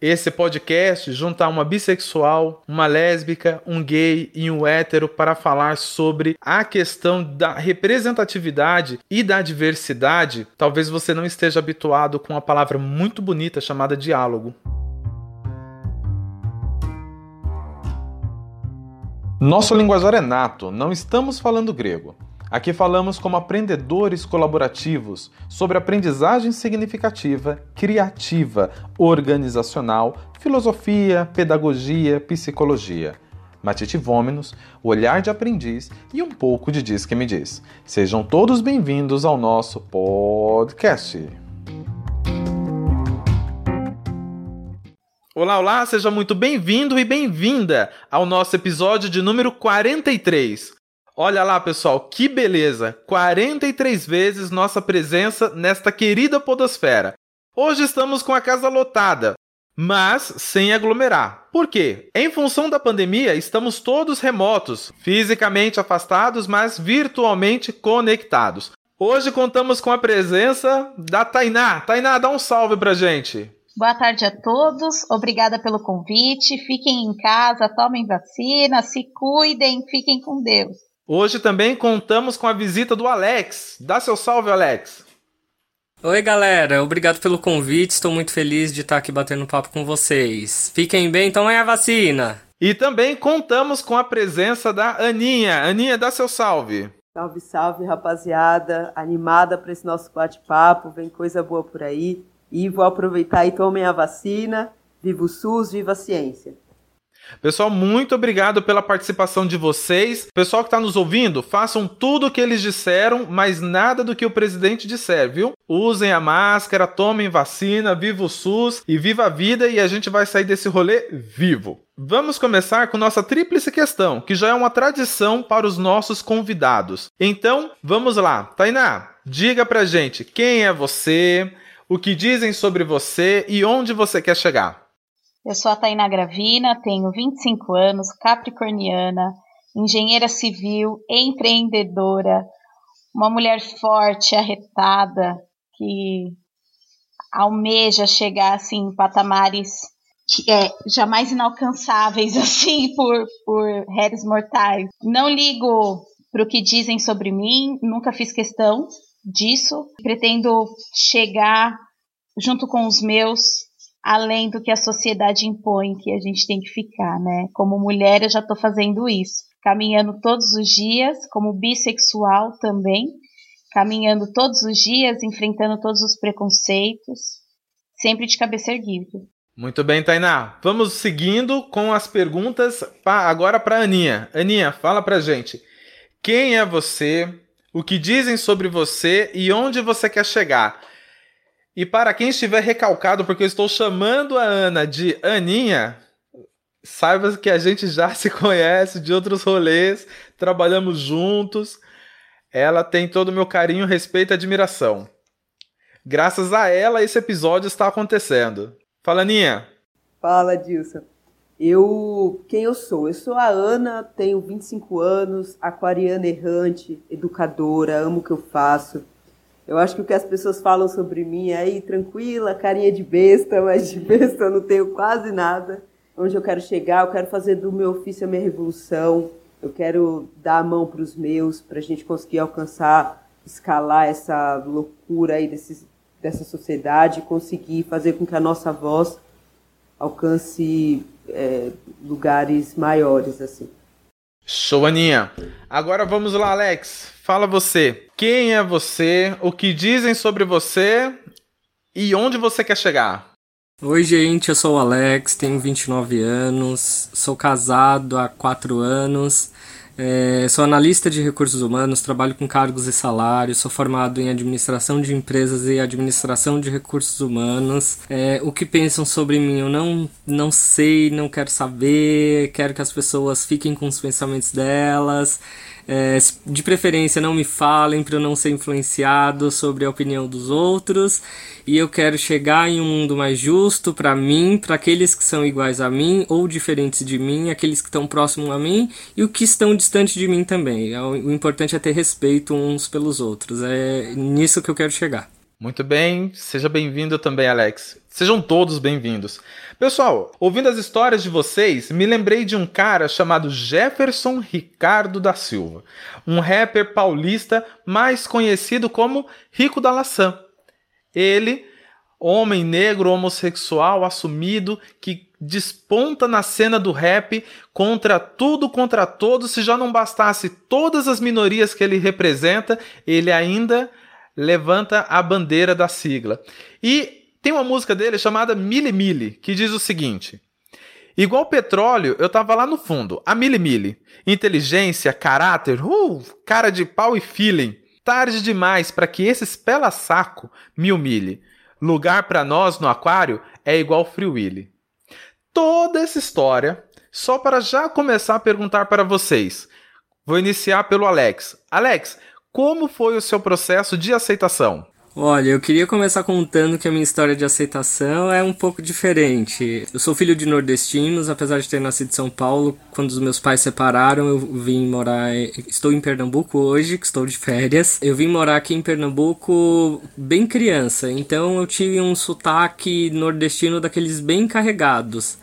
esse podcast juntar uma bissexual, uma lésbica, um gay e um hétero para falar sobre a questão da representatividade e da diversidade, talvez você não esteja habituado com uma palavra muito bonita chamada diálogo. Nosso linguajar é nato, não estamos falando grego. Aqui falamos como aprendedores colaborativos sobre aprendizagem significativa, criativa, organizacional, filosofia, pedagogia, psicologia. Matite Vômenos, olhar de aprendiz e um pouco de Diz que me diz. Sejam todos bem-vindos ao nosso podcast. Olá, olá, seja muito bem-vindo e bem-vinda ao nosso episódio de número 43. Olha lá, pessoal, que beleza! 43 vezes nossa presença nesta querida podosfera. Hoje estamos com a casa lotada, mas sem aglomerar. Por quê? Em função da pandemia, estamos todos remotos, fisicamente afastados, mas virtualmente conectados. Hoje contamos com a presença da Tainá. Tainá, dá um salve pra gente. Boa tarde a todos, obrigada pelo convite. Fiquem em casa, tomem vacina, se cuidem, fiquem com Deus. Hoje também contamos com a visita do Alex. Dá seu salve, Alex. Oi, galera. Obrigado pelo convite. Estou muito feliz de estar aqui batendo papo com vocês. Fiquem bem, tomem a vacina. E também contamos com a presença da Aninha. Aninha, dá seu salve. Salve, salve, rapaziada. Animada para esse nosso bate-papo. Vem coisa boa por aí. E vou aproveitar e tomem a vacina. Viva o SUS, viva a ciência. Pessoal, muito obrigado pela participação de vocês. Pessoal que está nos ouvindo, façam tudo o que eles disseram, mas nada do que o presidente disser, viu? Usem a máscara, tomem vacina, viva o SUS e viva a vida e a gente vai sair desse rolê vivo. Vamos começar com nossa tríplice questão, que já é uma tradição para os nossos convidados. Então, vamos lá. Tainá, diga pra gente quem é você, o que dizem sobre você e onde você quer chegar. Eu sou a Taina Gravina, tenho 25 anos, capricorniana, engenheira civil, empreendedora, uma mulher forte, arretada, que almeja chegar assim em patamares que é jamais inalcançáveis assim por por réis mortais. Não ligo para o que dizem sobre mim, nunca fiz questão disso. Pretendo chegar junto com os meus além do que a sociedade impõe que a gente tem que ficar, né? Como mulher, eu já estou fazendo isso, caminhando todos os dias, como bissexual também, caminhando todos os dias, enfrentando todos os preconceitos, sempre de cabeça erguida. Muito bem, Tainá. Vamos seguindo com as perguntas pra, agora para Aninha. Aninha, fala pra gente. Quem é você? O que dizem sobre você e onde você quer chegar? E para quem estiver recalcado, porque eu estou chamando a Ana de Aninha, saiba que a gente já se conhece de outros rolês, trabalhamos juntos. Ela tem todo o meu carinho, respeito e admiração. Graças a ela, esse episódio está acontecendo. Fala, Aninha. Fala, Dilson. Eu, quem eu sou? Eu sou a Ana, tenho 25 anos, aquariana errante, educadora, amo o que eu faço. Eu acho que o que as pessoas falam sobre mim é aí, tranquila, carinha de besta, mas de besta eu não tenho quase nada. Onde eu quero chegar, eu quero fazer do meu ofício a minha revolução, eu quero dar a mão para os meus, para a gente conseguir alcançar, escalar essa loucura aí desse, dessa sociedade, conseguir fazer com que a nossa voz alcance é, lugares maiores, assim. Show, Aninha. Agora vamos lá, Alex. Fala você. Quem é você? O que dizem sobre você? E onde você quer chegar? Oi, gente. Eu sou o Alex, tenho 29 anos, sou casado há 4 anos. É, sou analista de recursos humanos, trabalho com cargos e salários, sou formado em administração de empresas e administração de recursos humanos. É, o que pensam sobre mim eu não, não sei, não quero saber, quero que as pessoas fiquem com os pensamentos delas. É, de preferência, não me falem para eu não ser influenciado sobre a opinião dos outros. E eu quero chegar em um mundo mais justo para mim, para aqueles que são iguais a mim ou diferentes de mim, aqueles que estão próximos a mim e os que estão distantes de mim também. É o importante é ter respeito uns pelos outros. É nisso que eu quero chegar. Muito bem, seja bem-vindo também, Alex. Sejam todos bem-vindos. Pessoal, ouvindo as histórias de vocês, me lembrei de um cara chamado Jefferson Ricardo da Silva, um rapper paulista mais conhecido como Rico da Laçã. Ele, homem negro homossexual assumido que desponta na cena do rap contra tudo, contra todos. Se já não bastasse todas as minorias que ele representa, ele ainda levanta a bandeira da sigla. E tem uma música dele chamada Mili Mili, que diz o seguinte: Igual petróleo, eu tava lá no fundo, a Mili Mili. Inteligência, caráter, uh, cara de pau e feeling. Tarde demais para que esse pela saco me humilhe. Lugar para nós no aquário é igual Free Willy toda essa história só para já começar a perguntar para vocês. Vou iniciar pelo Alex. Alex, como foi o seu processo de aceitação? Olha, eu queria começar contando que a minha história de aceitação é um pouco diferente. Eu sou filho de nordestinos, apesar de ter nascido em São Paulo. Quando os meus pais separaram, eu vim morar. Estou em Pernambuco hoje, que estou de férias. Eu vim morar aqui em Pernambuco bem criança, então eu tive um sotaque nordestino daqueles bem carregados.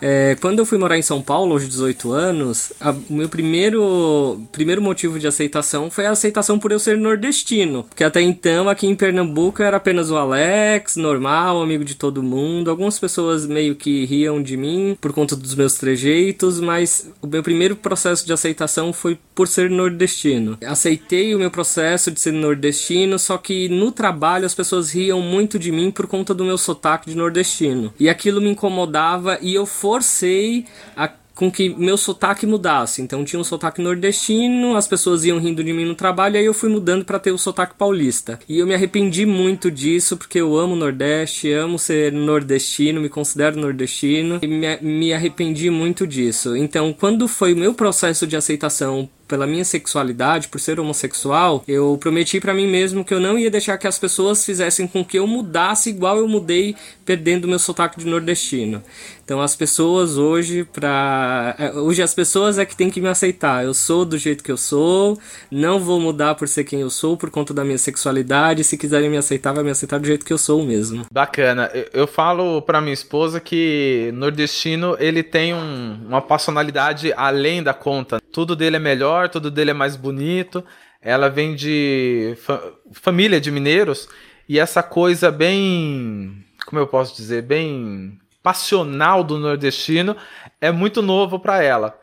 É, quando eu fui morar em São Paulo, aos 18 anos, o meu primeiro, primeiro motivo de aceitação foi a aceitação por eu ser nordestino. Porque até então, aqui em Pernambuco, eu era apenas o Alex, normal, amigo de todo mundo. Algumas pessoas meio que riam de mim por conta dos meus trejeitos, mas o meu primeiro processo de aceitação foi por ser nordestino. Aceitei o meu processo de ser nordestino, só que no trabalho as pessoas riam muito de mim por conta do meu sotaque de nordestino. E aquilo me incomodava e eu fui forcei a com que meu sotaque mudasse. Então tinha um sotaque nordestino, as pessoas iam rindo de mim no trabalho, aí eu fui mudando para ter o sotaque paulista. E eu me arrependi muito disso, porque eu amo o Nordeste, amo ser nordestino, me considero nordestino, e me, me arrependi muito disso. Então, quando foi o meu processo de aceitação pela minha sexualidade, por ser homossexual, eu prometi para mim mesmo que eu não ia deixar que as pessoas fizessem com que eu mudasse igual eu mudei perdendo meu sotaque de nordestino. Então as pessoas hoje para é, hoje as pessoas é que tem que me aceitar. Eu sou do jeito que eu sou, não vou mudar por ser quem eu sou por conta da minha sexualidade. Se quiserem me aceitar, vai me aceitar do jeito que eu sou mesmo. Bacana. Eu falo para minha esposa que nordestino ele tem um, uma personalidade além da conta. Tudo dele é melhor tudo dele é mais bonito. Ela vem de fa família de mineiros e essa coisa bem, como eu posso dizer, bem passional do nordestino é muito novo para ela.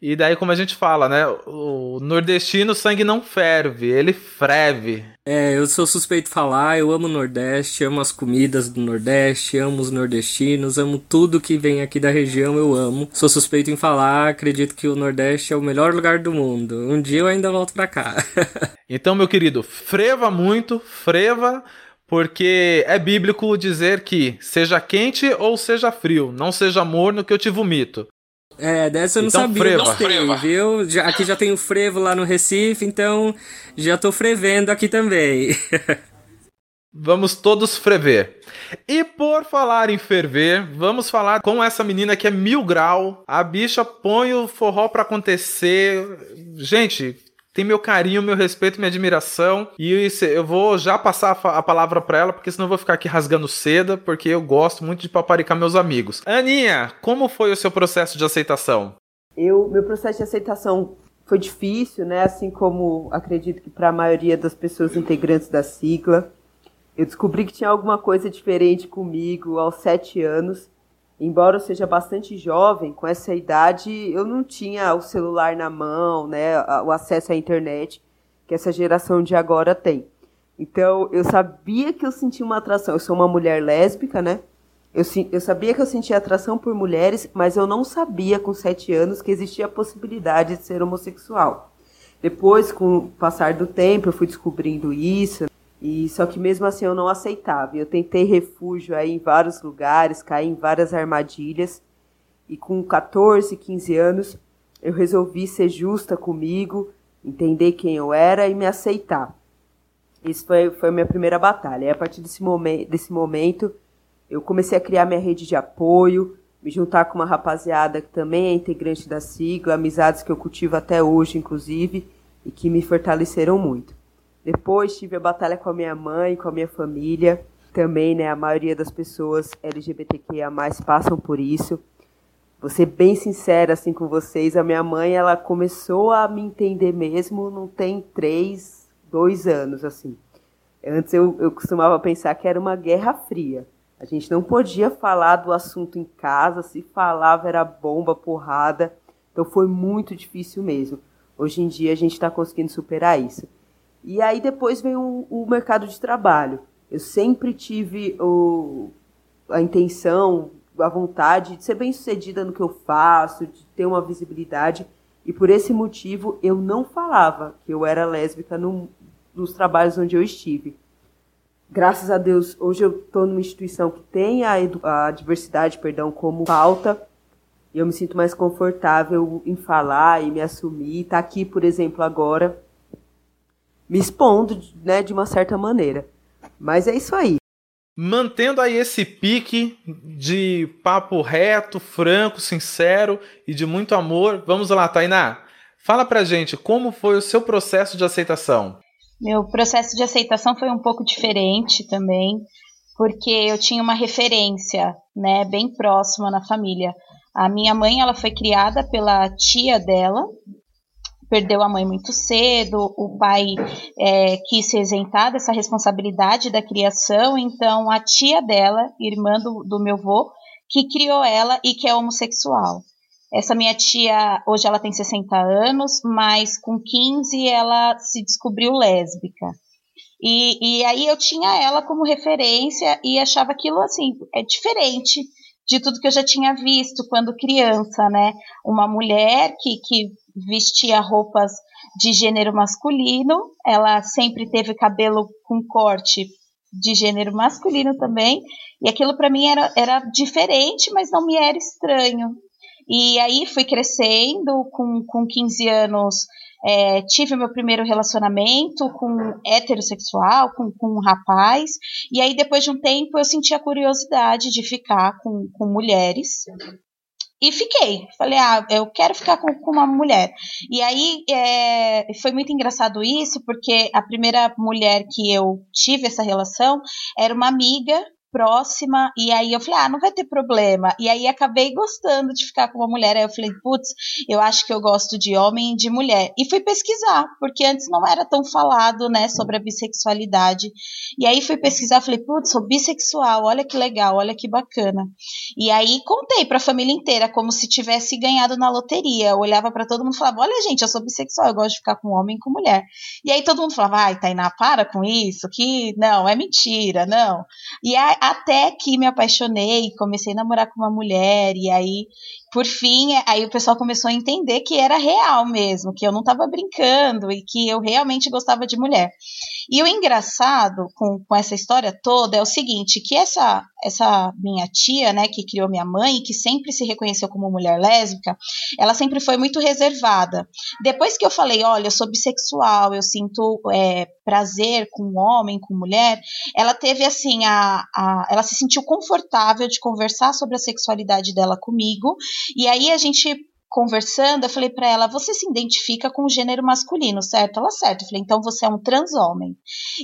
E daí, como a gente fala, né? O nordestino, o sangue não ferve, ele freve. É, eu sou suspeito de falar, eu amo o Nordeste, amo as comidas do Nordeste, amo os nordestinos, amo tudo que vem aqui da região, eu amo. Sou suspeito em falar, acredito que o Nordeste é o melhor lugar do mundo. Um dia eu ainda volto pra cá. então, meu querido, freva muito, freva, porque é bíblico dizer que seja quente ou seja frio, não seja morno que eu te vomito. É, dessa eu não então, sabia. Freva. Gostei, viu? Já, aqui já tem o frevo lá no Recife, então já tô frevendo aqui também. Vamos todos frever. E por falar em ferver, vamos falar com essa menina que é mil grau. A bicha põe o forró pra acontecer. Gente, tem meu carinho, meu respeito, minha admiração. E eu vou já passar a palavra para ela, porque senão eu vou ficar aqui rasgando seda, porque eu gosto muito de paparicar meus amigos. Aninha, como foi o seu processo de aceitação? Eu, meu processo de aceitação foi difícil, né? Assim como acredito que para a maioria das pessoas integrantes da sigla. Eu descobri que tinha alguma coisa diferente comigo aos sete anos embora eu seja bastante jovem, com essa idade eu não tinha o celular na mão, né, o acesso à internet que essa geração de agora tem. Então eu sabia que eu sentia uma atração. Eu sou uma mulher lésbica, né? Eu, eu sabia que eu sentia atração por mulheres, mas eu não sabia com sete anos que existia a possibilidade de ser homossexual. Depois, com o passar do tempo, eu fui descobrindo isso. E só que mesmo assim eu não aceitava. Eu tentei refúgio aí em vários lugares, caí em várias armadilhas. E com 14, 15 anos, eu resolvi ser justa comigo, entender quem eu era e me aceitar. Isso foi, foi a minha primeira batalha. E a partir desse, momen desse momento, eu comecei a criar minha rede de apoio, me juntar com uma rapaziada que também é integrante da sigla, amizades que eu cultivo até hoje, inclusive, e que me fortaleceram muito. Depois tive a batalha com a minha mãe, com a minha família. Também, né, a maioria das pessoas LGBTQIA+, passam por isso. Vou ser bem sincera assim com vocês, a minha mãe, ela começou a me entender mesmo, não tem três, dois anos, assim. Antes eu, eu costumava pensar que era uma guerra fria. A gente não podia falar do assunto em casa, se falava era bomba, porrada. Então foi muito difícil mesmo. Hoje em dia a gente está conseguindo superar isso. E aí depois vem o, o, mercado de trabalho. Eu sempre tive o, a intenção, a vontade de ser bem sucedida no que eu faço, de ter uma visibilidade. E por esse motivo eu não falava que eu era lésbica no, nos trabalhos onde eu estive graças a Deus, hoje eu estou numa instituição que tem a, a diversidade, perdão, como pauta. E eu me sinto mais confortável em falar e me assumir. Tá aqui, por exemplo, agora, me expondo, né, de uma certa maneira. Mas é isso aí. Mantendo aí esse pique de papo reto, franco, sincero e de muito amor, vamos lá, Tainá. Fala pra gente como foi o seu processo de aceitação. Meu processo de aceitação foi um pouco diferente também, porque eu tinha uma referência, né, bem próxima na família. A minha mãe, ela foi criada pela tia dela, perdeu a mãe muito cedo, o pai é, quis se isentar dessa responsabilidade da criação, então a tia dela, irmã do, do meu avô, que criou ela e que é homossexual. Essa minha tia, hoje ela tem 60 anos, mas com 15 ela se descobriu lésbica. E, e aí eu tinha ela como referência e achava aquilo assim, é diferente de tudo que eu já tinha visto quando criança, né? Uma mulher que, que vestia roupas de gênero masculino, ela sempre teve cabelo com corte de gênero masculino também, e aquilo para mim era, era diferente, mas não me era estranho. E aí fui crescendo, com, com 15 anos é, tive meu primeiro relacionamento com heterossexual, com, com um rapaz, e aí depois de um tempo eu senti a curiosidade de ficar com, com mulheres. E fiquei. Falei, ah, eu quero ficar com, com uma mulher. E aí é, foi muito engraçado isso, porque a primeira mulher que eu tive essa relação era uma amiga próxima, e aí eu falei, ah, não vai ter problema. E aí acabei gostando de ficar com uma mulher. Aí eu falei, putz, eu acho que eu gosto de homem e de mulher. E fui pesquisar, porque antes não era tão falado, né, sobre a bissexualidade. E aí fui pesquisar, falei, putz, sou bissexual, olha que legal, olha que bacana. E aí contei pra família inteira, como se tivesse ganhado na loteria. Eu olhava para todo mundo e falava, olha, gente, eu sou bissexual, eu gosto de ficar com homem e com mulher. E aí todo mundo falava, ai, Tainá, para com isso, que não, é mentira, não. E aí, até que me apaixonei, comecei a namorar com uma mulher, e aí, por fim, aí o pessoal começou a entender que era real mesmo, que eu não estava brincando e que eu realmente gostava de mulher. E o engraçado com, com essa história toda é o seguinte, que essa, essa minha tia, né, que criou minha mãe, que sempre se reconheceu como mulher lésbica, ela sempre foi muito reservada. Depois que eu falei, olha, eu sou bissexual, eu sinto é, prazer com homem, com mulher, ela teve assim, a, a, ela se sentiu confortável de conversar sobre a sexualidade dela comigo, e aí a gente conversando, eu falei para ela: você se identifica com o gênero masculino, certo? Ela, certo. Eu falei: então você é um transhomem.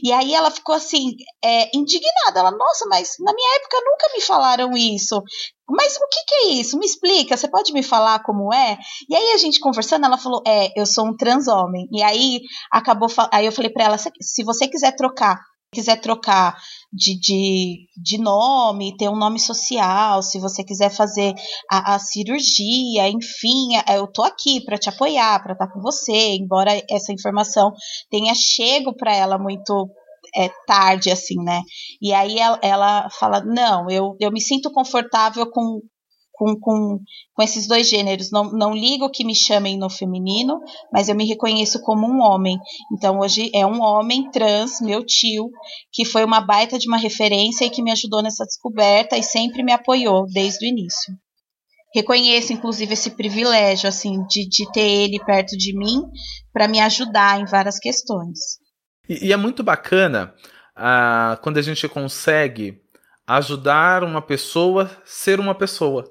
E aí ela ficou assim, é, indignada. Ela, nossa, mas na minha época nunca me falaram isso. Mas o que, que, é isso? Me explica, você pode me falar como é? E aí a gente conversando, ela falou: É, eu sou um transhomem. E aí acabou, aí eu falei para ela: se você quiser trocar quiser trocar de, de, de nome, ter um nome social, se você quiser fazer a, a cirurgia, enfim, é, eu tô aqui para te apoiar, para estar tá com você, embora essa informação tenha chego para ela muito é, tarde, assim, né? E aí ela, ela fala: não, eu, eu me sinto confortável com, com, com, com esses dois gêneros. Não, não ligo que me chamem no feminino, mas eu me reconheço como um homem. Então hoje é um homem trans, meu tio, que foi uma baita de uma referência e que me ajudou nessa descoberta e sempre me apoiou desde o início. Reconheço, inclusive, esse privilégio, assim, de, de ter ele perto de mim para me ajudar em várias questões. E, e é muito bacana uh, quando a gente consegue ajudar uma pessoa ser uma pessoa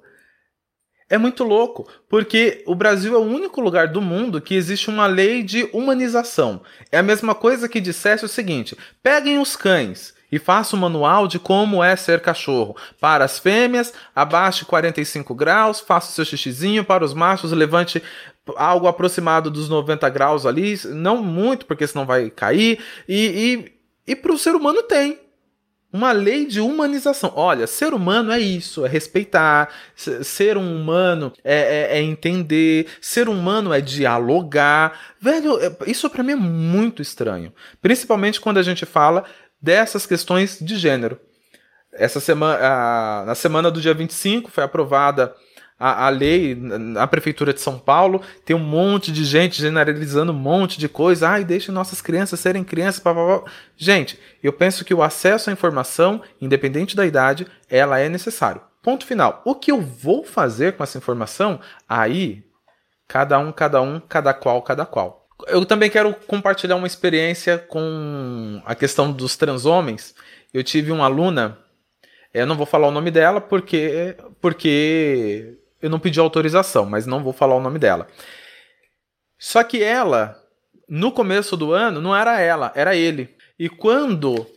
É muito louco, porque o Brasil é o único lugar do mundo que existe uma lei de humanização. É a mesma coisa que dissesse o seguinte: peguem os cães e faça um manual de como é ser cachorro. Para as fêmeas, abaixe 45 graus, faça o seu xixizinho. Para os machos, levante algo aproximado dos 90 graus ali, não muito, porque senão vai cair. E, e, e para o ser humano tem uma lei de humanização. Olha, ser humano é isso, é respeitar. Ser um humano é, é, é entender. Ser humano é dialogar. Velho, é, isso para mim é muito estranho. Principalmente quando a gente fala dessas questões de gênero. Essa semana, na semana do dia 25 foi aprovada a, a lei na Prefeitura de São Paulo, tem um monte de gente generalizando um monte de coisa. Ai, deixe nossas crianças serem crianças. Blá, blá, blá. Gente, eu penso que o acesso à informação, independente da idade, ela é necessário. Ponto final. O que eu vou fazer com essa informação, aí, cada um, cada um, cada qual, cada qual eu também quero compartilhar uma experiência com a questão dos transhomens. Eu tive uma aluna, eu não vou falar o nome dela porque, porque eu não pedi autorização, mas não vou falar o nome dela. Só que ela, no começo do ano, não era ela, era ele. E quando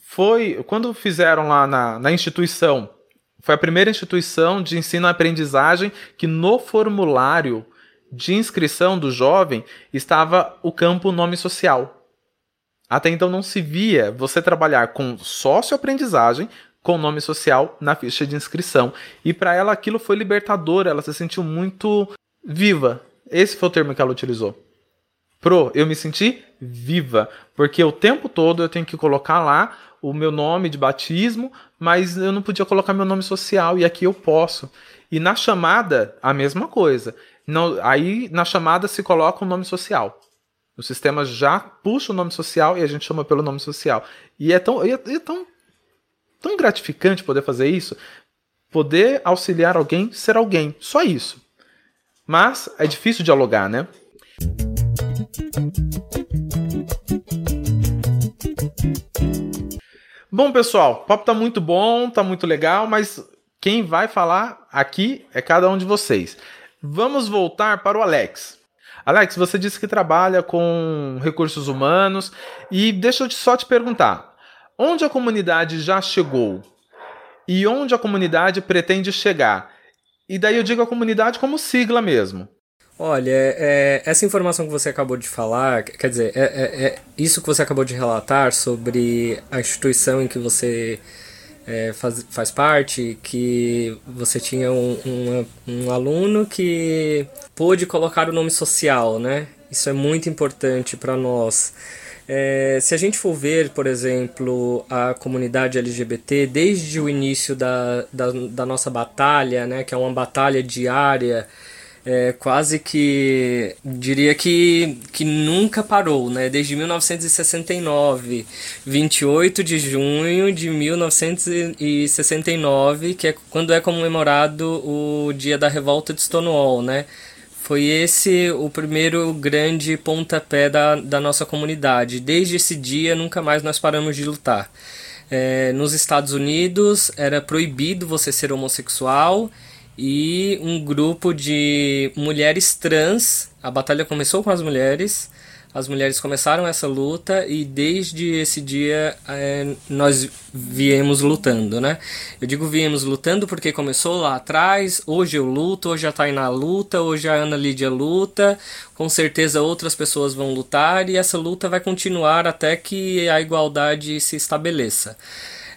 foi, quando fizeram lá na, na instituição, foi a primeira instituição de ensino e aprendizagem que no formulário de inscrição do jovem estava o campo nome social. Até então não se via você trabalhar com sócio-aprendizagem com nome social na ficha de inscrição. E para ela aquilo foi libertador, ela se sentiu muito viva. Esse foi o termo que ela utilizou. Pro, eu me senti viva, porque o tempo todo eu tenho que colocar lá o meu nome de batismo, mas eu não podia colocar meu nome social e aqui eu posso. E na chamada, a mesma coisa. Não, aí na chamada se coloca o um nome social. O sistema já puxa o nome social e a gente chama pelo nome social. E é tão, é, tão, tão gratificante poder fazer isso. Poder auxiliar alguém ser alguém. Só isso. Mas é difícil dialogar, né? Bom, pessoal, o papo tá muito bom, tá muito legal, mas quem vai falar aqui é cada um de vocês. Vamos voltar para o Alex. Alex, você disse que trabalha com recursos humanos e deixa eu só te perguntar: onde a comunidade já chegou e onde a comunidade pretende chegar? E daí eu digo a comunidade como sigla mesmo. Olha, é, essa informação que você acabou de falar, quer dizer, é, é, é isso que você acabou de relatar sobre a instituição em que você é, faz, faz parte, que você tinha um, um, um aluno que pôde colocar o nome social, né? Isso é muito importante para nós. É, se a gente for ver, por exemplo, a comunidade LGBT, desde o início da, da, da nossa batalha, né, que é uma batalha diária é, quase que diria que, que nunca parou, né? Desde 1969, 28 de junho de 1969, que é quando é comemorado o dia da revolta de Stonewall, né? Foi esse o primeiro grande pontapé da, da nossa comunidade. Desde esse dia, nunca mais nós paramos de lutar. É, nos Estados Unidos era proibido você ser homossexual e um grupo de mulheres trans. A batalha começou com as mulheres, as mulheres começaram essa luta e desde esse dia é, nós viemos lutando, né? Eu digo viemos lutando porque começou lá atrás, hoje eu luto, hoje a Tainá luta, hoje a Ana Lídia luta, com certeza outras pessoas vão lutar e essa luta vai continuar até que a igualdade se estabeleça.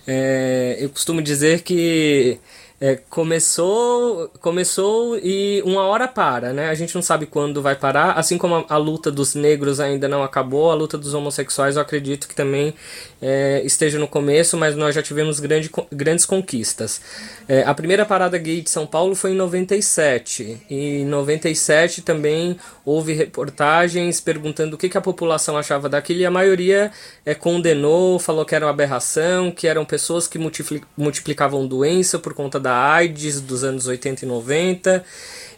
É, eu costumo dizer que é, começou, começou e uma hora para, né? A gente não sabe quando vai parar. Assim como a, a luta dos negros ainda não acabou, a luta dos homossexuais eu acredito que também é, esteja no começo, mas nós já tivemos grande, grandes conquistas. É, a primeira parada gay de São Paulo foi em 97. E em 97 também houve reportagens perguntando o que, que a população achava daquilo e a maioria é, condenou, falou que era uma aberração, que eram pessoas que multiplicavam doença por conta da da AIDS dos anos 80 e 90.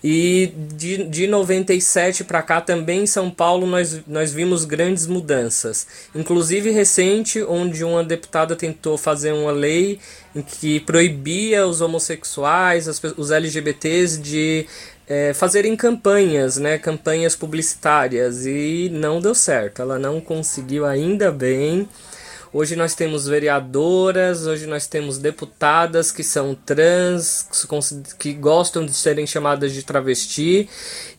E de, de 97 para cá também em São Paulo nós, nós vimos grandes mudanças. Inclusive recente, onde uma deputada tentou fazer uma lei em que proibia os homossexuais, as, os LGBTs de é, fazerem campanhas, né, campanhas publicitárias e não deu certo. Ela não conseguiu ainda bem. Hoje nós temos vereadoras, hoje nós temos deputadas que são trans, que gostam de serem chamadas de travesti.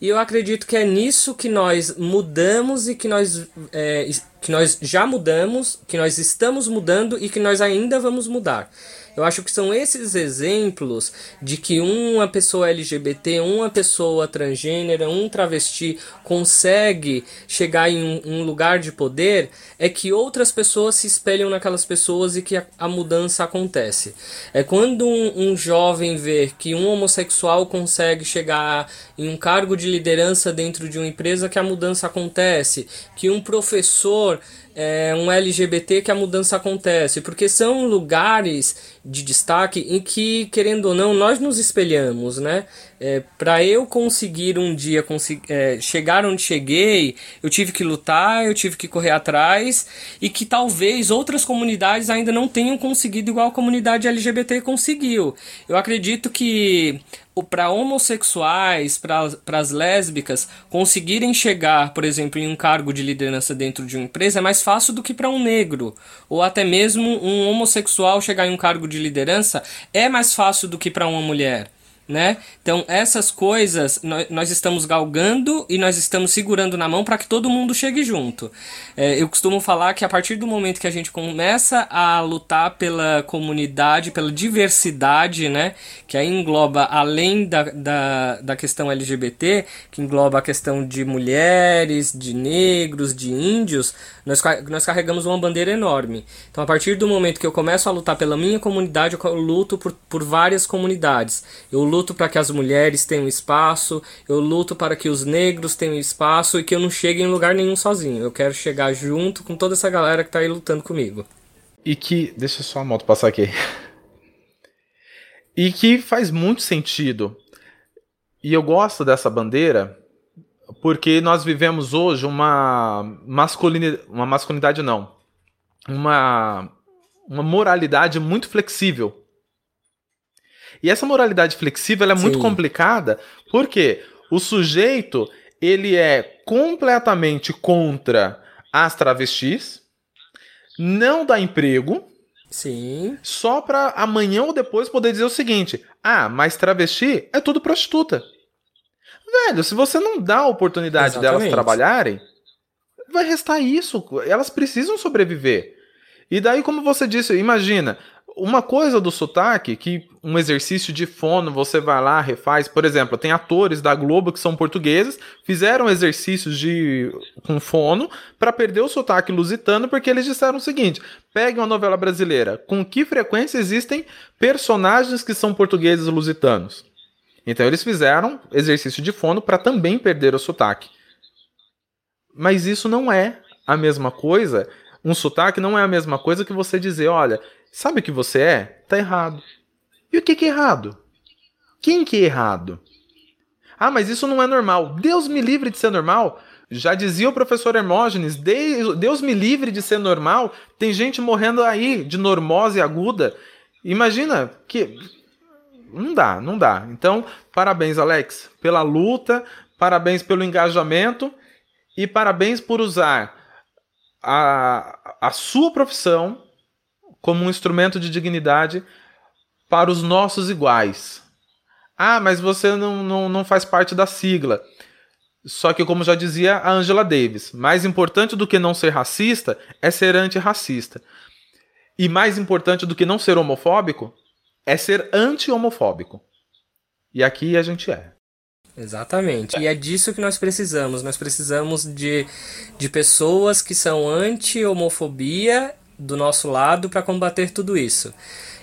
E eu acredito que é nisso que nós mudamos e que nós, é, que nós já mudamos, que nós estamos mudando e que nós ainda vamos mudar. Eu acho que são esses exemplos de que uma pessoa LGBT, uma pessoa transgênera, um travesti consegue chegar em um lugar de poder, é que outras pessoas se espelham naquelas pessoas e que a, a mudança acontece. É quando um, um jovem vê que um homossexual consegue chegar em um cargo de liderança dentro de uma empresa que a mudança acontece, que um professor é, um LGBT que a mudança acontece, porque são lugares de destaque em que, querendo ou não, nós nos espelhamos, né? É, para eu conseguir um dia é, chegar onde cheguei, eu tive que lutar, eu tive que correr atrás e que talvez outras comunidades ainda não tenham conseguido igual a comunidade LGBT conseguiu. Eu acredito que para homossexuais, para as lésbicas conseguirem chegar, por exemplo, em um cargo de liderança dentro de uma empresa é mais fácil do que para um negro, ou até mesmo um homossexual chegar em um cargo de liderança é mais fácil do que para uma mulher né? Então, essas coisas nós, estamos galgando e nós estamos segurando na mão para que todo mundo chegue junto. É, eu costumo falar que a partir do momento que a gente começa a lutar pela comunidade, pela diversidade, né? Que aí engloba, além da, da, da questão LGBT, que engloba a questão de mulheres, de negros, de índios, nós, nós carregamos uma bandeira enorme. Então, a partir do momento que eu começo a lutar pela minha comunidade, eu luto por, por várias comunidades. Eu luto para que as mulheres tenham espaço, eu luto para que os negros tenham espaço e que eu não chegue em lugar nenhum sozinho. Eu quero chegar junto com toda essa galera que está aí lutando comigo. E que. Deixa só a moto passar aqui. E que faz muito sentido. E eu gosto dessa bandeira porque nós vivemos hoje uma masculinidade, uma masculinidade não, uma, uma moralidade muito flexível. E essa moralidade flexível é muito complicada, porque o sujeito ele é completamente contra as travestis, não dá emprego, Sim. Só para amanhã ou depois poder dizer o seguinte: "Ah, mas travesti é tudo prostituta". Velho, se você não dá a oportunidade Exatamente. delas trabalharem, vai restar isso. Elas precisam sobreviver. E daí, como você disse, imagina, uma coisa do sotaque, que um exercício de fono você vai lá, refaz. Por exemplo, tem atores da Globo que são portugueses, fizeram exercícios de com fono para perder o sotaque lusitano, porque eles disseram o seguinte: pegue uma novela brasileira, com que frequência existem personagens que são portugueses lusitanos? Então eles fizeram exercício de fono para também perder o sotaque. Mas isso não é a mesma coisa. Um sotaque não é a mesma coisa que você dizer, olha, sabe o que você é? Tá errado. E o que, que é errado? Quem que é errado? Ah, mas isso não é normal. Deus me livre de ser normal. Já dizia o professor Hermógenes, Deus me livre de ser normal. Tem gente morrendo aí de normose aguda. Imagina que não dá, não dá. Então, parabéns, Alex, pela luta, parabéns pelo engajamento e parabéns por usar a, a sua profissão como um instrumento de dignidade para os nossos iguais. Ah, mas você não, não, não faz parte da sigla. Só que, como já dizia a Angela Davis, mais importante do que não ser racista é ser antirracista. E mais importante do que não ser homofóbico é ser anti-homofóbico. E aqui a gente é. Exatamente. E é disso que nós precisamos. Nós precisamos de, de pessoas que são anti-homofobia do nosso lado para combater tudo isso.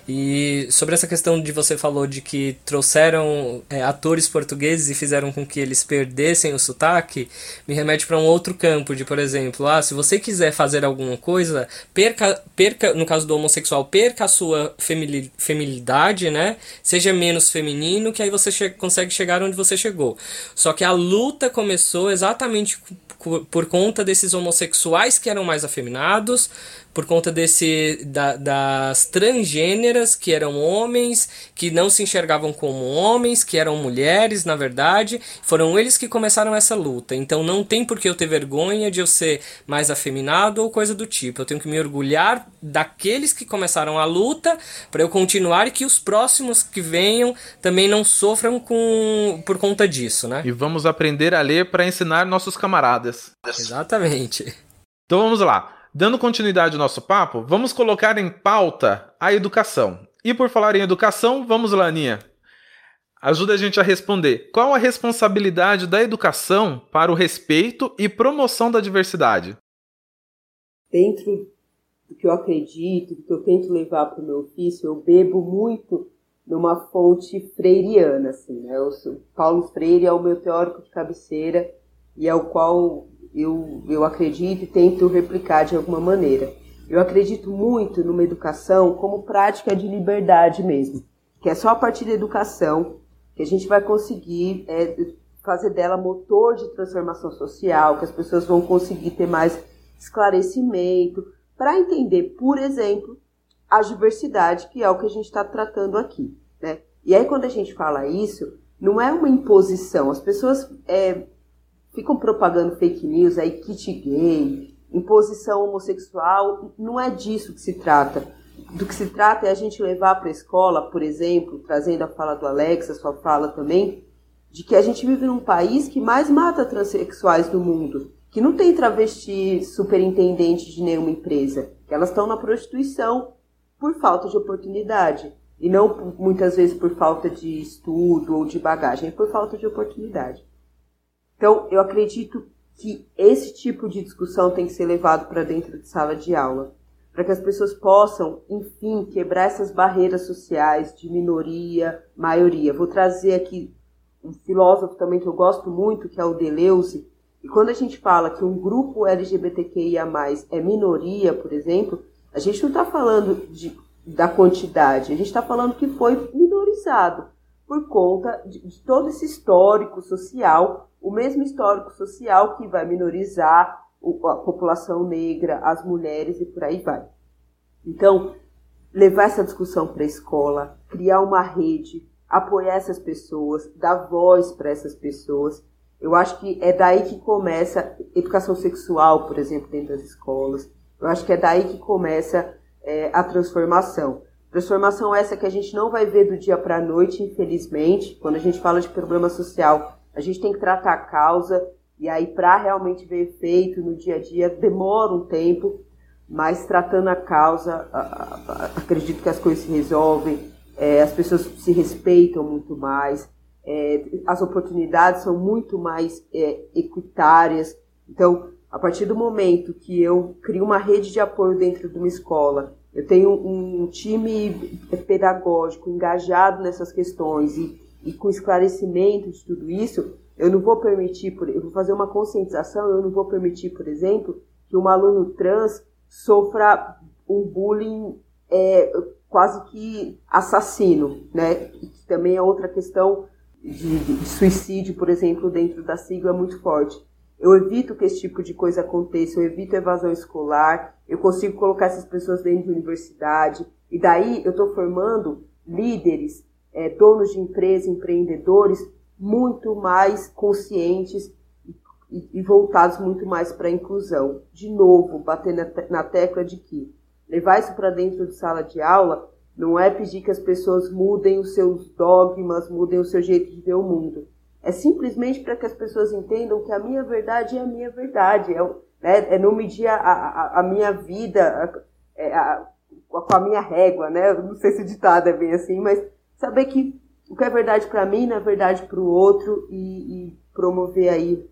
E sobre essa questão de você falou de que trouxeram é, atores portugueses e fizeram com que eles perdessem o sotaque, me remete para um outro campo de, por exemplo, ah, se você quiser fazer alguma coisa, perca, perca no caso do homossexual, perca a sua feminilidade, né? Seja menos feminino, que aí você che consegue chegar onde você chegou. Só que a luta começou exatamente por conta desses homossexuais que eram mais afeminados, por conta desse da, das transgêneras que eram homens, que não se enxergavam como homens, que eram mulheres, na verdade, foram eles que começaram essa luta. Então não tem por que eu ter vergonha de eu ser mais afeminado ou coisa do tipo. Eu tenho que me orgulhar daqueles que começaram a luta para eu continuar e que os próximos que venham também não sofram com por conta disso, né? E vamos aprender a ler para ensinar nossos camaradas. Exatamente. Então vamos lá. Dando continuidade ao nosso papo, vamos colocar em pauta a educação. E por falar em educação, vamos lá, Aninha. Ajuda a gente a responder. Qual a responsabilidade da educação para o respeito e promoção da diversidade? Dentro do que eu acredito, do que eu tento levar para o meu ofício, eu bebo muito numa fonte freiriana, assim, né? Sou, Paulo Freire é o meu teórico de cabeceira e é o qual eu, eu acredito e tento replicar de alguma maneira. Eu acredito muito numa educação como prática de liberdade mesmo, que é só a partir da educação que a gente vai conseguir é, fazer dela motor de transformação social, que as pessoas vão conseguir ter mais esclarecimento para entender, por exemplo, a diversidade, que é o que a gente está tratando aqui. Né? E aí, quando a gente fala isso, não é uma imposição. As pessoas é, ficam propagando fake news aí, kit gay, imposição homossexual, não é disso que se trata. Do que se trata é a gente levar para a escola, por exemplo, trazendo a fala do Alex, a sua fala também, de que a gente vive num país que mais mata transexuais do mundo, que não tem travesti superintendente de nenhuma empresa, que elas estão na prostituição por falta de oportunidade. E não muitas vezes por falta de estudo ou de bagagem, é por falta de oportunidade. Então, eu acredito que esse tipo de discussão tem que ser levado para dentro de sala de aula, para que as pessoas possam, enfim, quebrar essas barreiras sociais de minoria, maioria. Vou trazer aqui um filósofo também que eu gosto muito, que é o Deleuze, e quando a gente fala que um grupo LGBTQIA+, é minoria, por exemplo, a gente não está falando de, da quantidade, a gente está falando que foi minorizado por conta de, de todo esse histórico social o mesmo histórico social que vai minorizar a população negra, as mulheres e por aí vai. Então, levar essa discussão para a escola, criar uma rede, apoiar essas pessoas, dar voz para essas pessoas. Eu acho que é daí que começa educação sexual, por exemplo, dentro das escolas. Eu acho que é daí que começa é, a transformação. Transformação essa que a gente não vai ver do dia para a noite, infelizmente. Quando a gente fala de problema social, a gente tem que tratar a causa, e aí para realmente ver efeito no dia a dia demora um tempo, mas tratando a causa, acredito que as coisas se resolvem, é, as pessoas se respeitam muito mais, é, as oportunidades são muito mais é, equitárias. Então, a partir do momento que eu crio uma rede de apoio dentro de uma escola, eu tenho um time pedagógico engajado nessas questões e e com esclarecimento de tudo isso, eu não vou permitir, eu vou fazer uma conscientização, eu não vou permitir, por exemplo, que um aluno trans sofra um bullying é, quase que assassino, né? Que também é outra questão de, de, suicídio, por exemplo, dentro da sigla muito forte. Eu evito que esse tipo de coisa aconteça, eu evito evasão escolar, eu consigo colocar essas pessoas dentro de universidade, e daí eu estou formando líderes é, donos de empresa, empreendedores, muito mais conscientes e, e voltados muito mais para a inclusão. De novo, bater na, na tecla de que levar isso para dentro de sala de aula não é pedir que as pessoas mudem os seus dogmas, mudem o seu jeito de ver o mundo. É simplesmente para que as pessoas entendam que a minha verdade é a minha verdade. É, né, é não medir a, a, a minha vida a, é, a, com a minha régua, né? não sei se o ditado é bem assim, mas saber que o que é verdade para mim não é verdade para o outro e, e, promover aí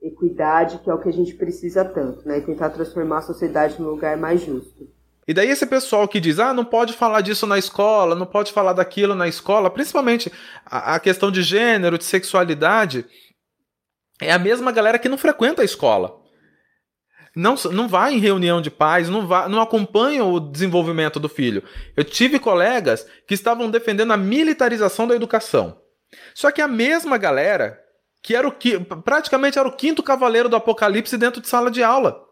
equidade, que é o que a gente precisa tanto, né? E tentar transformar a sociedade num lugar mais justo. E daí esse pessoal que diz, ah, não pode falar disso na escola, não pode falar daquilo na escola, principalmente a, a questão de gênero, de sexualidade, é a mesma galera que não frequenta a escola. Não, não vai em reunião de pais, não, vai, não acompanha o desenvolvimento do filho. Eu tive colegas que estavam defendendo a militarização da educação. Só que a mesma galera, que era o que praticamente era o quinto cavaleiro do apocalipse dentro de sala de aula.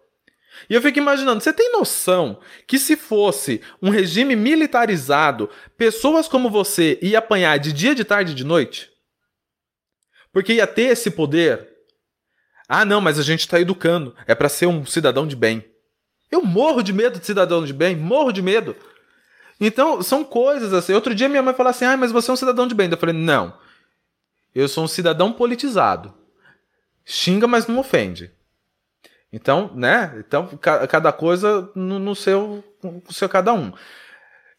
E eu fico imaginando, você tem noção que se fosse um regime militarizado, pessoas como você ia apanhar de dia, de tarde e de noite? Porque ia ter esse poder? Ah, não, mas a gente está educando. É para ser um cidadão de bem. Eu morro de medo de cidadão de bem, morro de medo. Então, são coisas assim. Outro dia minha mãe falou assim: ah, mas você é um cidadão de bem. Eu falei: não. Eu sou um cidadão politizado. Xinga, mas não ofende. Então, né? Então, cada coisa no, no seu, no seu cada um.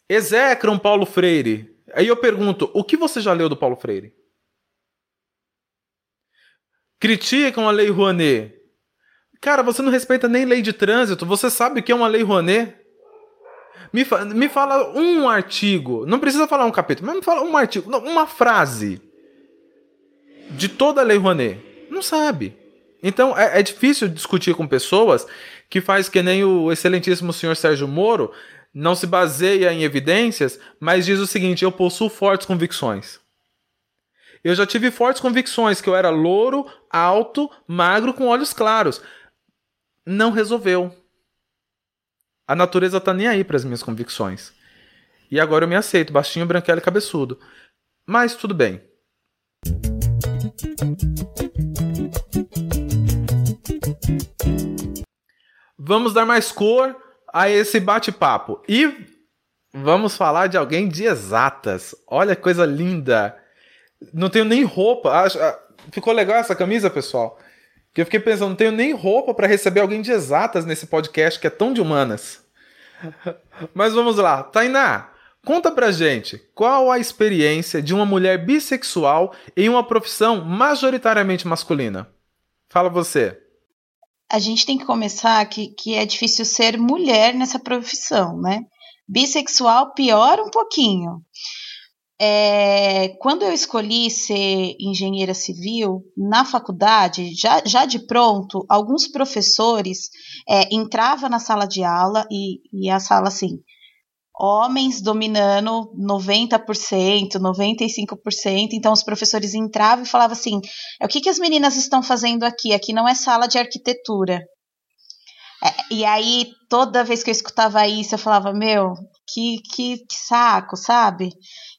Execram Paulo Freire. Aí eu pergunto, o que você já leu do Paulo Freire? Criticam a Lei Rouanet. Cara, você não respeita nem lei de trânsito. Você sabe o que é uma Lei Rouanet? Me, fa me fala um artigo. Não precisa falar um capítulo, mas me fala um artigo. Não, uma frase de toda a Lei Rouanet. Não sabe. Então é, é, difícil discutir com pessoas que faz que nem o excelentíssimo senhor Sérgio Moro, não se baseia em evidências, mas diz o seguinte: eu possuo fortes convicções. Eu já tive fortes convicções que eu era louro, alto, magro, com olhos claros. Não resolveu. A natureza tá nem aí para as minhas convicções. E agora eu me aceito, baixinho, branquelo e cabeçudo. Mas tudo bem. Vamos dar mais cor a esse bate-papo. E vamos falar de alguém de exatas. Olha que coisa linda. Não tenho nem roupa. Ah, ficou legal essa camisa, pessoal? Que eu fiquei pensando, não tenho nem roupa para receber alguém de exatas nesse podcast que é tão de humanas. Mas vamos lá. Tainá, conta pra gente qual a experiência de uma mulher bissexual em uma profissão majoritariamente masculina. Fala você a gente tem que começar que, que é difícil ser mulher nessa profissão, né? Bissexual piora um pouquinho. É, quando eu escolhi ser engenheira civil, na faculdade, já, já de pronto, alguns professores é, entravam na sala de aula e, e a sala assim, homens dominando 90%, 95%. Então os professores entravam e falavam assim: é, o que, que as meninas estão fazendo aqui? Aqui não é sala de arquitetura. É, e aí, toda vez que eu escutava isso, eu falava: meu, que, que, que saco, sabe?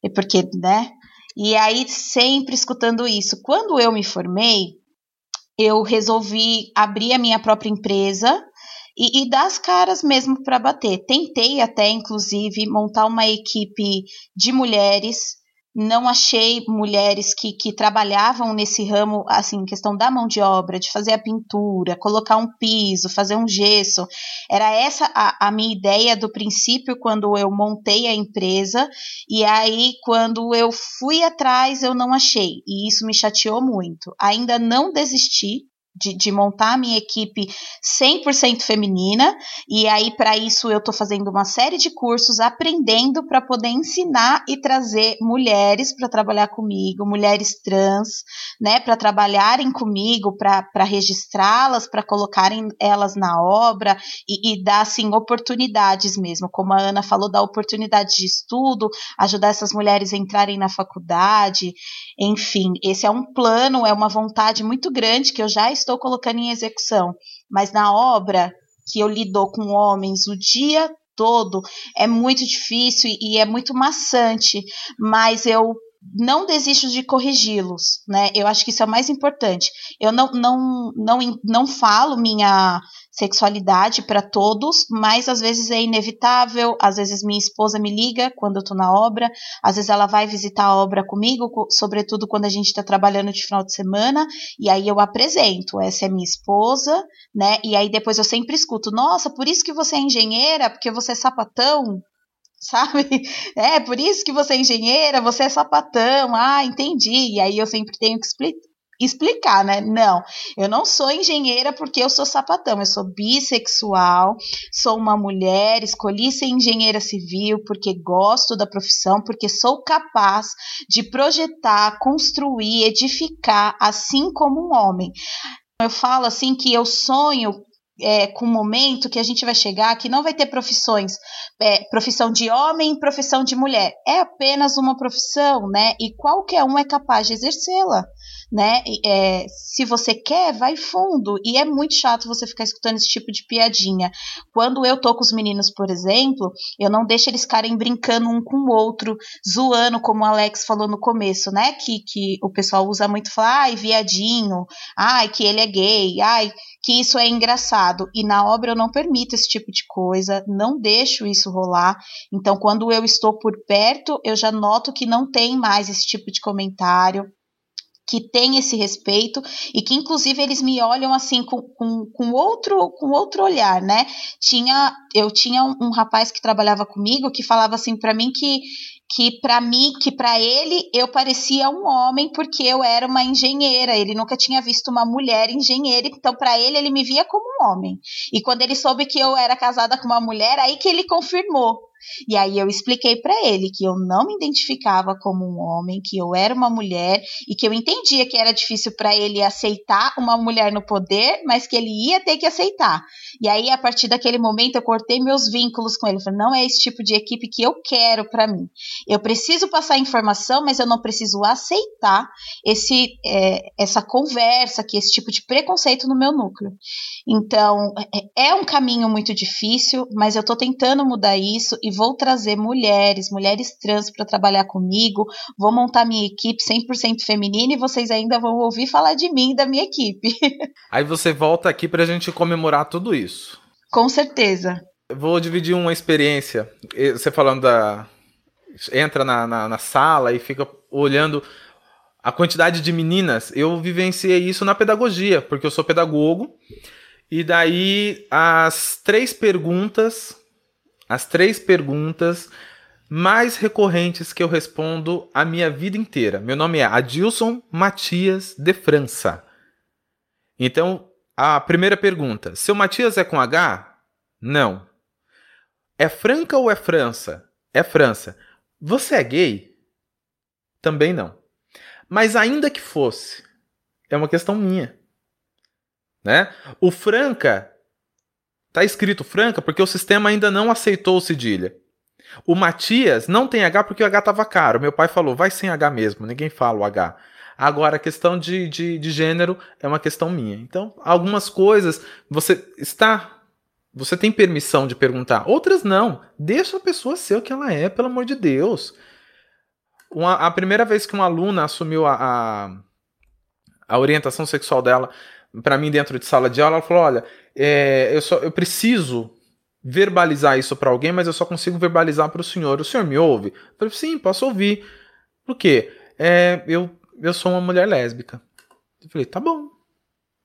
E porque, né? E aí, sempre escutando isso. Quando eu me formei, eu resolvi abrir a minha própria empresa e, e dar as caras mesmo para bater. Tentei até, inclusive, montar uma equipe de mulheres. Não achei mulheres que, que trabalhavam nesse ramo, assim, questão da mão de obra, de fazer a pintura, colocar um piso, fazer um gesso. Era essa a, a minha ideia do princípio quando eu montei a empresa. E aí, quando eu fui atrás, eu não achei. E isso me chateou muito. Ainda não desisti, de, de, montar a minha equipe 100% feminina, e aí para isso eu estou fazendo uma série de cursos, aprendendo para poder ensinar e trazer mulheres para trabalhar comigo, mulheres trans, né, para trabalharem comigo, para registrá-las, para colocarem elas na obra e, e dar assim oportunidades mesmo, como a Ana falou, dar oportunidade de estudo, ajudar essas mulheres a entrarem na faculdade, enfim, esse é um plano, é uma vontade muito grande que eu já estou colocando em execução. Mas na obra que eu lido com homens o dia todo é muito difícil e é muito maçante, mas eu não desisto de corrigi-los, né? Eu acho que isso é o mais importante. Eu não, não, não, não falo minha sexualidade para todos, mas às vezes é inevitável. Às vezes minha esposa me liga quando eu tô na obra, às vezes ela vai visitar a obra comigo, sobretudo quando a gente está trabalhando de final de semana, e aí eu apresento: essa é minha esposa, né? E aí depois eu sempre escuto: nossa, por isso que você é engenheira, porque você é sapatão, sabe? É, por isso que você é engenheira, você é sapatão, ah, entendi. E aí eu sempre tenho que explicar, né? Não, eu não sou engenheira porque eu sou sapatão, eu sou bissexual, sou uma mulher, escolhi ser engenheira civil porque gosto da profissão, porque sou capaz de projetar, construir, edificar, assim como um homem. Eu falo assim que eu sonho é, com um momento que a gente vai chegar que não vai ter profissões, é, profissão de homem, profissão de mulher. É apenas uma profissão, né? E qualquer um é capaz de exercê-la né? É, se você quer, vai fundo. E é muito chato você ficar escutando esse tipo de piadinha. Quando eu tô com os meninos, por exemplo, eu não deixo eles ficarem brincando um com o outro, zoando, como o Alex falou no começo, né? Que, que o pessoal usa muito, fala, ai, viadinho, ai, que ele é gay, ai, que isso é engraçado. E na obra eu não permito esse tipo de coisa, não deixo isso rolar. Então, quando eu estou por perto, eu já noto que não tem mais esse tipo de comentário que tem esse respeito e que inclusive eles me olham assim com, com, com outro com outro olhar, né? Tinha eu tinha um, um rapaz que trabalhava comigo que falava assim para mim que que para mim, que para ele eu parecia um homem porque eu era uma engenheira. Ele nunca tinha visto uma mulher engenheira, então para ele ele me via como um homem. E quando ele soube que eu era casada com uma mulher, aí que ele confirmou. E aí eu expliquei para ele que eu não me identificava como um homem, que eu era uma mulher e que eu entendia que era difícil para ele aceitar uma mulher no poder, mas que ele ia ter que aceitar. E aí a partir daquele momento eu cortei meus vínculos com ele, falei, não é esse tipo de equipe que eu quero para mim. Eu preciso passar informação, mas eu não preciso aceitar esse é, essa conversa, que esse tipo de preconceito no meu núcleo. Então, é, é um caminho muito difícil, mas eu estou tentando mudar isso e vou trazer mulheres, mulheres trans para trabalhar comigo, vou montar minha equipe 100% feminina e vocês ainda vão ouvir falar de mim da minha equipe. Aí você volta aqui para a gente comemorar tudo isso. Com certeza. vou dividir uma experiência. Você falando da. Entra na, na, na sala e fica olhando a quantidade de meninas. Eu vivenciei isso na pedagogia, porque eu sou pedagogo. E daí as três perguntas as três perguntas mais recorrentes que eu respondo a minha vida inteira. Meu nome é Adilson Matias de França. Então, a primeira pergunta: seu Matias é com H? Não. É Franca ou é França? É França. Você é gay? Também não. Mas ainda que fosse, é uma questão minha. Né? O Franca Tá escrito Franca porque o sistema ainda não aceitou o cedilha. O Matias não tem H porque o H estava caro. Meu pai falou, vai sem H mesmo, ninguém fala o H. Agora, a questão de, de, de gênero é uma questão minha. Então, algumas coisas você está. Você tem permissão de perguntar, outras não. Deixa a pessoa ser o que ela é, pelo amor de Deus. Uma, a primeira vez que uma aluna assumiu a, a, a orientação sexual dela para mim dentro de sala de aula, ela falou: olha, é, eu, só, eu preciso verbalizar isso para alguém, mas eu só consigo verbalizar para o senhor. O senhor me ouve? Eu falei, sim, posso ouvir. Por quê? É, eu, eu sou uma mulher lésbica. Eu falei, tá bom.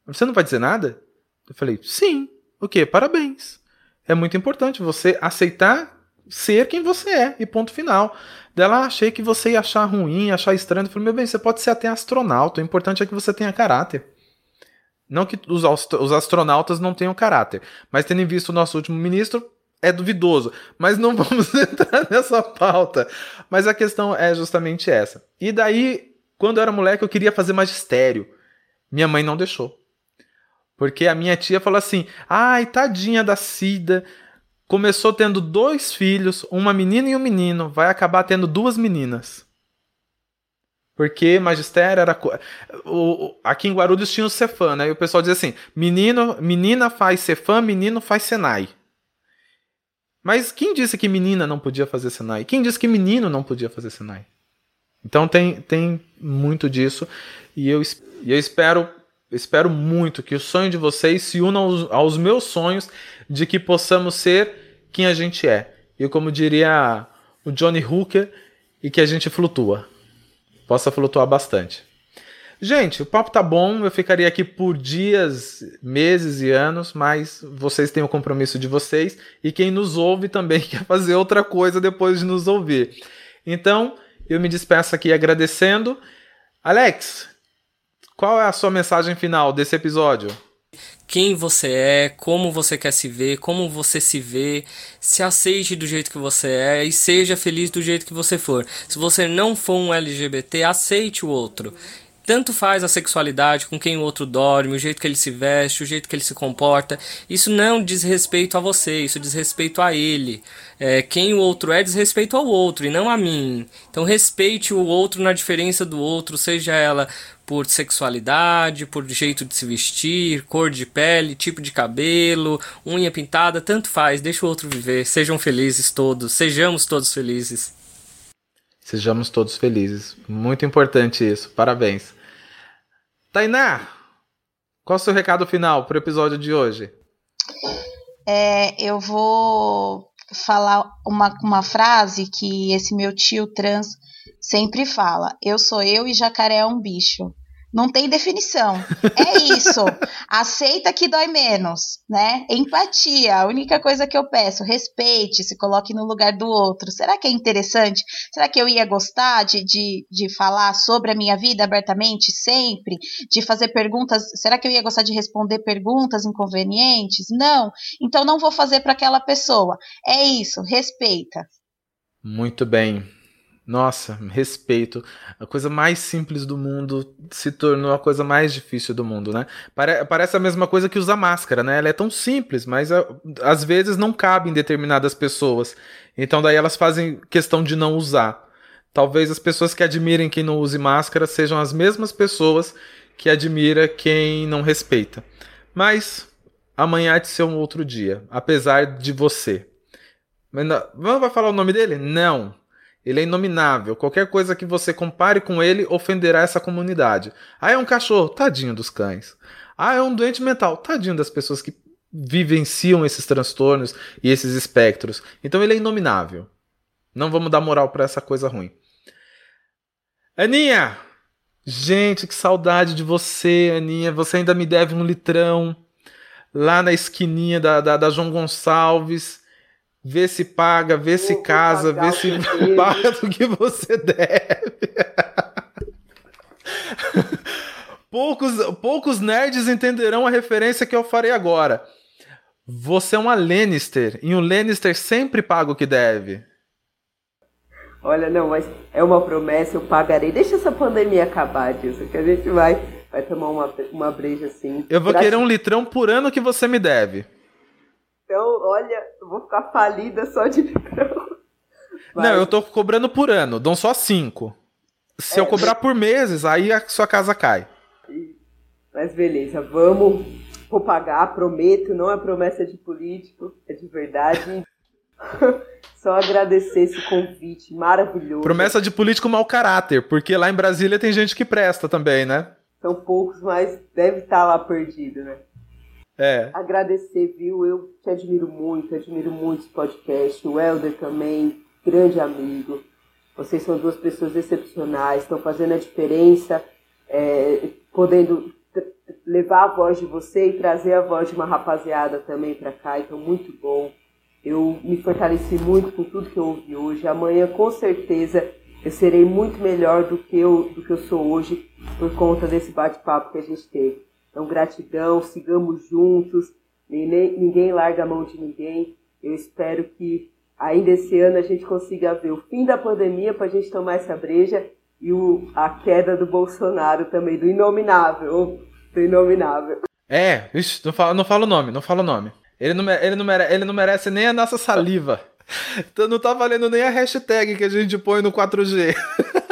Você não vai dizer nada? Eu falei, sim. O quê? Parabéns. É muito importante você aceitar ser quem você é, e ponto final. Dela, achei que você ia achar ruim, achar estranho. Eu falei, meu bem, você pode ser até astronauta, o importante é que você tenha caráter. Não que os, os astronautas não tenham caráter, mas tendo visto o nosso último ministro, é duvidoso. Mas não vamos entrar nessa pauta. Mas a questão é justamente essa. E daí, quando eu era moleque, eu queria fazer magistério. Minha mãe não deixou. Porque a minha tia falou assim: ai, tadinha da Cida. Começou tendo dois filhos, uma menina e um menino. Vai acabar tendo duas meninas. Porque magistério era. O, aqui em Guarulhos tinha o Cefam, né? E o pessoal dizia assim: menino, menina faz Cefam, menino faz Senai. Mas quem disse que menina não podia fazer Senai? Quem disse que menino não podia fazer Senai? Então tem, tem muito disso. E eu, e eu espero, espero muito que o sonho de vocês se una aos, aos meus sonhos de que possamos ser quem a gente é. E como diria o Johnny Hooker, e que a gente flutua possa flutuar bastante. Gente, o papo tá bom, eu ficaria aqui por dias, meses e anos, mas vocês têm o compromisso de vocês e quem nos ouve também quer fazer outra coisa depois de nos ouvir. Então, eu me despeço aqui agradecendo. Alex, qual é a sua mensagem final desse episódio? Quem você é, como você quer se ver, como você se vê, se aceite do jeito que você é e seja feliz do jeito que você for. Se você não for um LGBT, aceite o outro. Tanto faz a sexualidade, com quem o outro dorme, o jeito que ele se veste, o jeito que ele se comporta. Isso não diz respeito a você, isso diz respeito a ele. É, quem o outro é diz respeito ao outro e não a mim. Então respeite o outro na diferença do outro, seja ela por sexualidade, por jeito de se vestir, cor de pele, tipo de cabelo, unha pintada, tanto faz, deixa o outro viver. Sejam felizes todos, sejamos todos felizes. Sejamos todos felizes. Muito importante isso. Parabéns. Tainá, qual é o seu recado final para o episódio de hoje? É, eu vou falar uma, uma frase que esse meu tio trans sempre fala: Eu sou eu e jacaré é um bicho. Não tem definição. É isso. Aceita que dói menos, né? Empatia. A única coisa que eu peço, respeite, se coloque no lugar do outro. Será que é interessante? Será que eu ia gostar de, de, de falar sobre a minha vida abertamente sempre? De fazer perguntas? Será que eu ia gostar de responder perguntas inconvenientes? Não. Então não vou fazer para aquela pessoa. É isso. Respeita. Muito bem. Nossa, respeito. A coisa mais simples do mundo se tornou a coisa mais difícil do mundo, né? Pare parece a mesma coisa que usar máscara, né? Ela é tão simples, mas às vezes não cabe em determinadas pessoas. Então daí elas fazem questão de não usar. Talvez as pessoas que admirem quem não use máscara sejam as mesmas pessoas que admira quem não respeita. Mas amanhã há de ser um outro dia, apesar de você. Vai falar o nome dele? Não. Ele é inominável. Qualquer coisa que você compare com ele ofenderá essa comunidade. Ah, é um cachorro, tadinho dos cães. Ah, é um doente mental, tadinho das pessoas que vivenciam esses transtornos e esses espectros. Então ele é inominável. Não vamos dar moral para essa coisa ruim. Aninha! Gente, que saudade de você, Aninha. Você ainda me deve um litrão lá na esquininha da, da, da João Gonçalves vê se paga, vê se casa, vê se paga do que você deve. poucos, poucos nerds entenderão a referência que eu farei agora. Você é uma Lannister e um Lannister sempre paga o que deve. Olha, não, mas é uma promessa, eu pagarei. Deixa essa pandemia acabar disso, que a gente vai, vai tomar uma, uma breja assim. Eu vou querer um litrão por ano que você me deve. Então, olha, eu vou ficar falida só de litrão. Não, eu tô cobrando por ano, dão só cinco. Se é, eu cobrar por meses, aí a sua casa cai. Mas beleza, vamos. Vou pagar, prometo, não é promessa de político, é de verdade. Só agradecer esse convite maravilhoso. Promessa de político mau caráter, porque lá em Brasília tem gente que presta também, né? São poucos, mas deve estar lá perdido, né? É. Agradecer, viu? Eu te admiro muito, admiro muito esse podcast. O Helder também, grande amigo. Vocês são duas pessoas excepcionais, estão fazendo a diferença, é, podendo levar a voz de você e trazer a voz de uma rapaziada também para cá, então muito bom. Eu me fortaleci muito com tudo que eu ouvi hoje. Amanhã, com certeza, eu serei muito melhor do que eu, do que eu sou hoje por conta desse bate-papo que a gente teve. Então, gratidão, sigamos juntos, ninguém, ninguém larga a mão de ninguém. Eu espero que ainda esse ano a gente consiga ver o fim da pandemia para a gente tomar essa breja e o, a queda do Bolsonaro também, do inominável, do inominável. É, ixi, não fala, não fala o nome, não fala o nome. Ele não, ele, não merece, ele não merece nem a nossa saliva. Então não tá valendo nem a hashtag que a gente põe no 4G.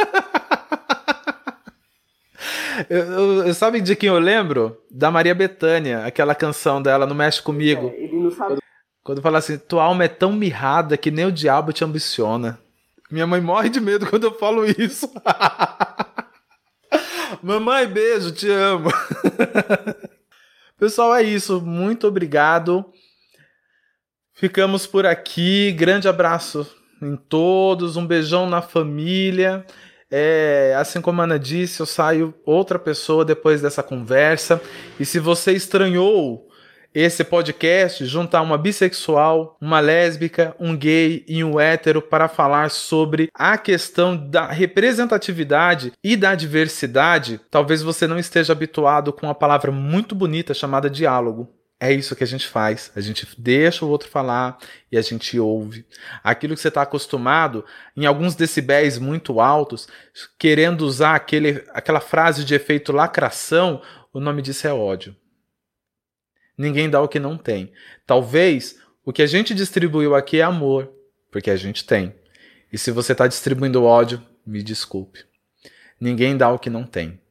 Eu, eu, sabe de quem eu lembro? Da Maria Bethânia, aquela canção dela, Não Mexe Comigo. É, ele não sabe. Quando fala assim, tua alma é tão mirrada que nem o diabo te ambiciona. Minha mãe morre de medo quando eu falo isso. Mamãe, beijo, te amo. Pessoal, é isso. Muito obrigado. Ficamos por aqui. Grande abraço em todos. Um beijão na família. É, assim como a Ana disse, eu saio outra pessoa depois dessa conversa. E se você estranhou esse podcast juntar uma bissexual, uma lésbica, um gay e um hétero para falar sobre a questão da representatividade e da diversidade, talvez você não esteja habituado com uma palavra muito bonita chamada diálogo. É isso que a gente faz. A gente deixa o outro falar e a gente ouve. Aquilo que você está acostumado, em alguns decibéis muito altos, querendo usar aquele, aquela frase de efeito lacração, o nome disso é ódio. Ninguém dá o que não tem. Talvez o que a gente distribuiu aqui é amor, porque a gente tem. E se você está distribuindo ódio, me desculpe. Ninguém dá o que não tem.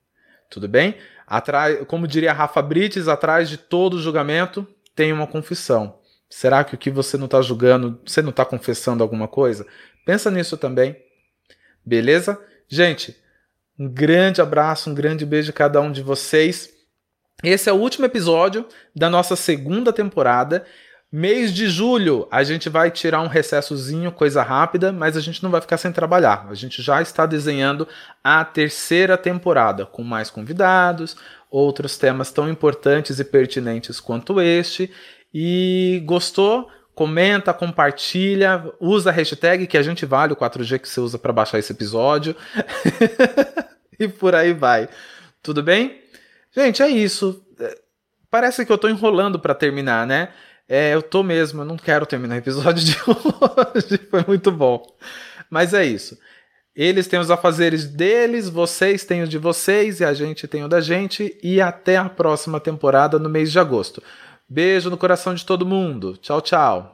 Tudo bem? Atrás, como diria Rafa Brites, atrás de todo julgamento tem uma confissão. Será que o que você não está julgando, você não está confessando alguma coisa? Pensa nisso também. Beleza? Gente, um grande abraço, um grande beijo a cada um de vocês. Esse é o último episódio da nossa segunda temporada. Mês de julho, a gente vai tirar um recessozinho, coisa rápida, mas a gente não vai ficar sem trabalhar. A gente já está desenhando a terceira temporada, com mais convidados, outros temas tão importantes e pertinentes quanto este. E gostou? Comenta, compartilha, usa a hashtag que a gente vale o 4G que você usa para baixar esse episódio. e por aí vai. Tudo bem? Gente, é isso. É, parece que eu tô enrolando para terminar, né? É, eu tô mesmo, eu não quero terminar o episódio de hoje. Foi muito bom. Mas é isso. Eles têm os afazeres deles, vocês têm os de vocês e a gente tem o da gente. E até a próxima temporada no mês de agosto. Beijo no coração de todo mundo. Tchau, tchau.